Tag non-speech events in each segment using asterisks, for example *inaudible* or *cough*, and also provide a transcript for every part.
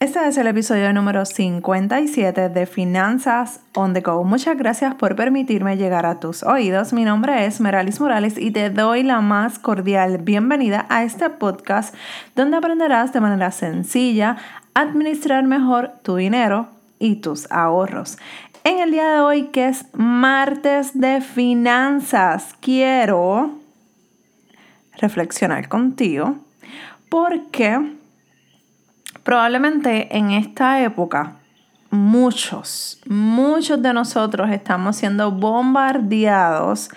Este es el episodio número 57 de Finanzas on the Go. Muchas gracias por permitirme llegar a tus oídos. Mi nombre es Meralis Morales y te doy la más cordial bienvenida a este podcast donde aprenderás de manera sencilla a administrar mejor tu dinero y tus ahorros. En el día de hoy, que es martes de finanzas, quiero reflexionar contigo porque Probablemente en esta época muchos, muchos de nosotros estamos siendo bombardeados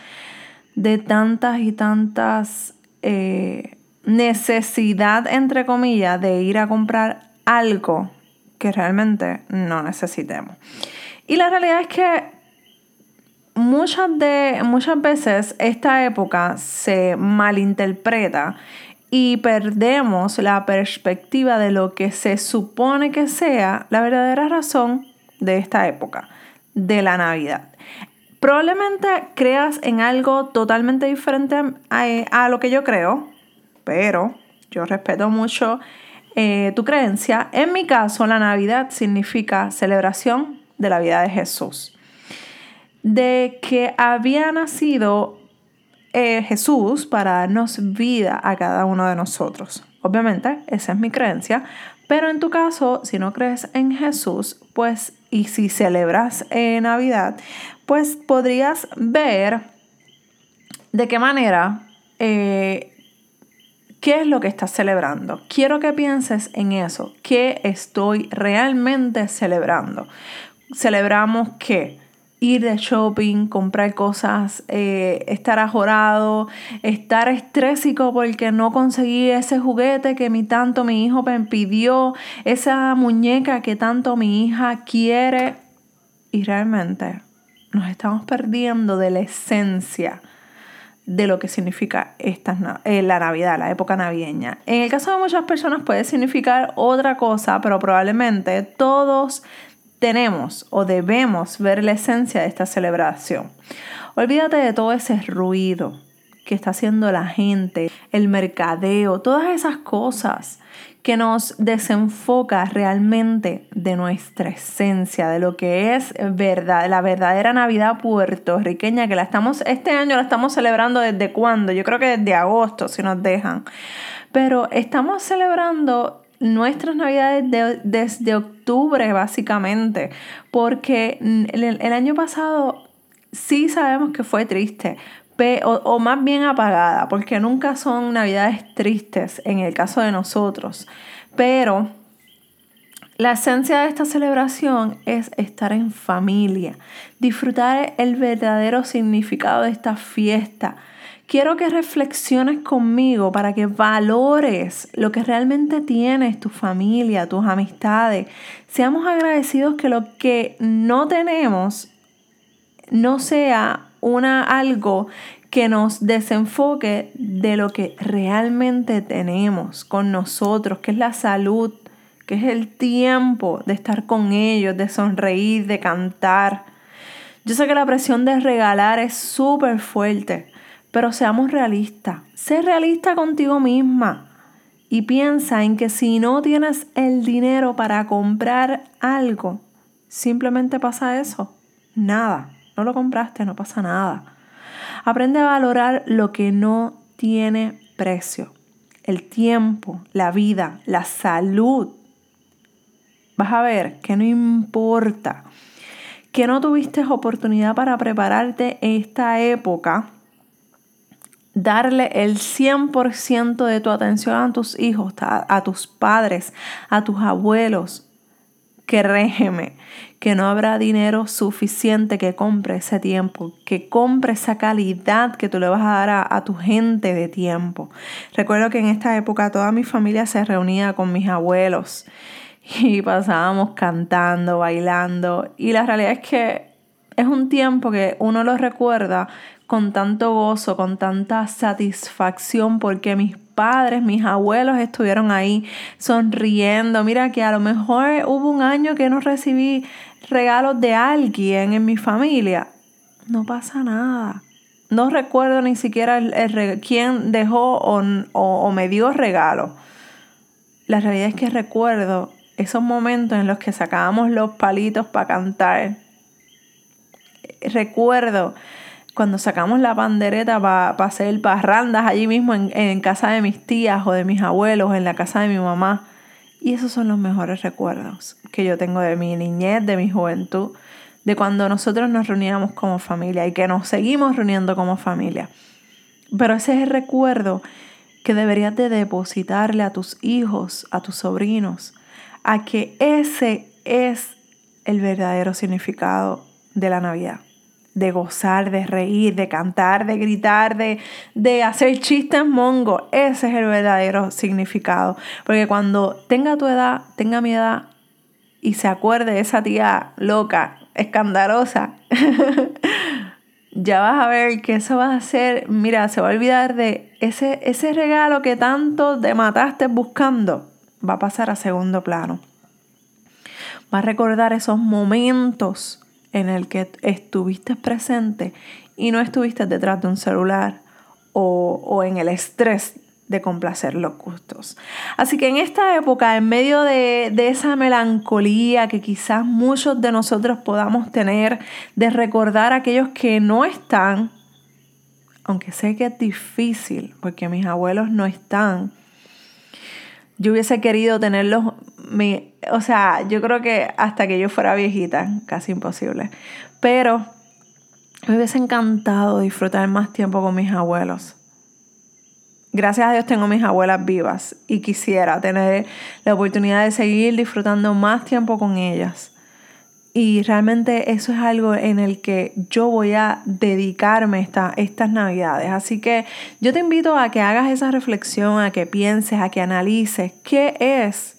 de tantas y tantas eh, necesidad, entre comillas, de ir a comprar algo que realmente no necesitemos. Y la realidad es que muchas, de, muchas veces esta época se malinterpreta y perdemos la perspectiva de lo que se supone que sea la verdadera razón de esta época, de la Navidad. Probablemente creas en algo totalmente diferente a, lo que yo creo, pero yo respeto mucho eh, tu creencia. En mi caso, la Navidad significa celebración de la vida de Jesús. De que había nacido eh, Jesús para darnos vida a cada uno de nosotros. Obviamente, esa es mi creencia, pero en tu caso, si no crees en Jesús, pues, y si celebras Navidad, pues podrías ver de qué manera, eh, qué es lo que estás celebrando. Quiero que pienses en eso, qué estoy realmente celebrando. Celebramos qué? Ir de shopping, comprar cosas, eh, estar ajorado, estar estrésico porque no conseguí ese juguete que mi tanto mi hijo me pidió, esa muñeca que tanto mi hija quiere. Y realmente nos estamos perdiendo de la esencia de lo que significa esta, eh, la Navidad, la época navideña. En el caso de muchas personas puede significar otra cosa, pero probablemente todos tenemos o debemos ver la esencia de esta celebración. Olvídate de todo ese ruido que está haciendo la gente, el mercadeo, todas esas cosas que nos desenfoca realmente de nuestra esencia, de lo que es verdad, la verdadera Navidad puertorriqueña, que la estamos, este año la estamos celebrando desde cuándo, yo creo que desde agosto, si nos dejan. Pero estamos celebrando nuestras navidades desde octubre básicamente, porque el, año pasado sí sabemos que fue triste, o, o, más bien apagada, porque nunca son navidades tristes en el caso de nosotros, pero la esencia de esta celebración es estar en familia, disfrutar el verdadero significado de esta fiesta, quiero que reflexiones conmigo para que valores lo que realmente tienes, tu familia, tus amistades. Seamos agradecidos que lo que no tenemos no sea una algo que nos desenfoque de lo que realmente tenemos con nosotros, que es la salud, que es el tiempo de estar con ellos, de sonreír, de cantar. Yo sé que la presión de regalar es súper fuerte, pero seamos realistas. Sé realista contigo misma y piensa en que si no tienes el dinero para comprar algo, simplemente pasa eso. Nada. No lo compraste, no pasa nada. Aprende a valorar lo que no tiene precio. El tiempo, la vida, la salud. Vas a ver que no importa que no tuviste oportunidad para prepararte esta época darle el 100% de tu atención a tus hijos, a, tus padres, a tus abuelos, créeme que no habrá dinero suficiente que compre ese tiempo, que compre esa calidad que tú le vas a dar a, tu gente de tiempo. Recuerdo que en esta época toda mi familia se reunía con mis abuelos y pasábamos cantando, bailando y la realidad es que es un tiempo que uno lo recuerda con tanto gozo, con tanta satisfacción, porque mis padres, mis abuelos estuvieron ahí sonriendo. Mira que a lo mejor hubo un año que no recibí regalos de alguien en mi familia. No pasa nada. No recuerdo ni siquiera quién dejó o, o me dio regalo. La realidad es que recuerdo esos momentos en los que sacábamos los palitos para cantar. Recuerdo cuando sacamos la pandereta para hacer parrandas allí mismo en, en, casa de mis tías o de mis abuelos, en la casa de mi mamá. Y esos son los mejores recuerdos que yo tengo de mi niñez, de mi juventud, de cuando nosotros nos reuníamos como familia y que nos seguimos reuniendo como familia. Pero ese es el recuerdo que deberías de depositarle a tus hijos, a tus sobrinos, a que ese es el verdadero significado de la Navidad. De gozar, de reír, de cantar, de gritar, de, de hacer chistes mongo. Ese es el verdadero significado. Porque cuando tenga tu edad, tenga mi edad y se acuerde de esa tía loca, escandalosa, *laughs* ya vas a ver que eso va a ser, mira, se va a olvidar de ese, ese regalo que tanto te mataste buscando, va a pasar a segundo plano. Va a recordar esos momentos en el que estuviste presente y no estuviste detrás de un celular o, o en el estrés de complacer los gustos. Así que en esta época, en medio de, de, esa melancolía que quizás muchos de nosotros podamos tener, de recordar a aquellos que no están, aunque sé que es difícil porque mis abuelos no están, yo hubiese querido tenerlos, mi, o sea, yo creo que hasta que yo fuera viejita, casi imposible, pero me hubiese encantado disfrutar más tiempo con mis abuelos gracias a Dios tengo mis abuelas vivas y quisiera tener la oportunidad de seguir disfrutando más tiempo con ellas. Y realmente eso es algo en el que yo voy a dedicarme esta, estas navidades. Así que yo te invito a que hagas esa reflexión, a que pienses, a que analices qué es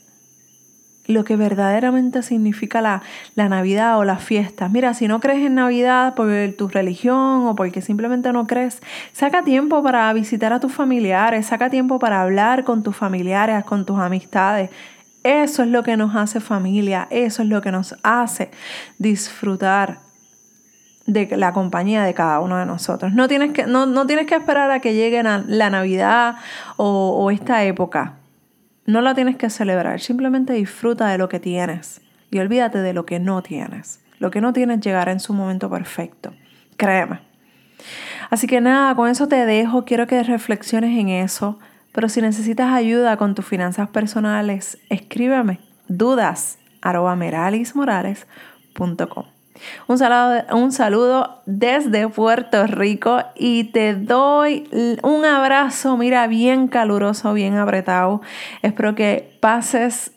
lo que verdaderamente significa la, la, Navidad o las fiestas. Mira, si no crees en Navidad por tu religión o porque simplemente no crees, saca tiempo para visitar a tus familiares, saca tiempo para hablar con tus familiares, con tus amistades. Eso es lo que nos hace familia, eso es lo que nos hace disfrutar de la compañía de cada uno de nosotros. No tienes que, no, no tienes que esperar a que llegue la Navidad o, o esta época no la tienes que celebrar, simplemente disfruta de lo que tienes y olvídate de lo que no tienes. Lo que no tienes llegará en su momento perfecto, créeme. Así que nada, con eso te dejo, quiero que reflexiones en eso, pero si necesitas ayuda con tus finanzas personales, escríbeme dudas un saludo, un saludo desde Puerto Rico y te doy un abrazo, mira, bien caluroso, bien apretado. Espero que pases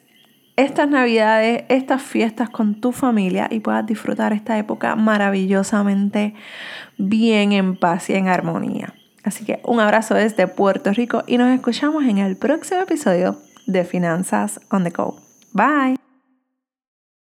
estas navidades, estas fiestas con tu familia y puedas disfrutar esta época maravillosamente bien en paz y en armonía. Así que un abrazo desde Puerto Rico y nos escuchamos en el próximo episodio de Finanzas on the Go. Bye.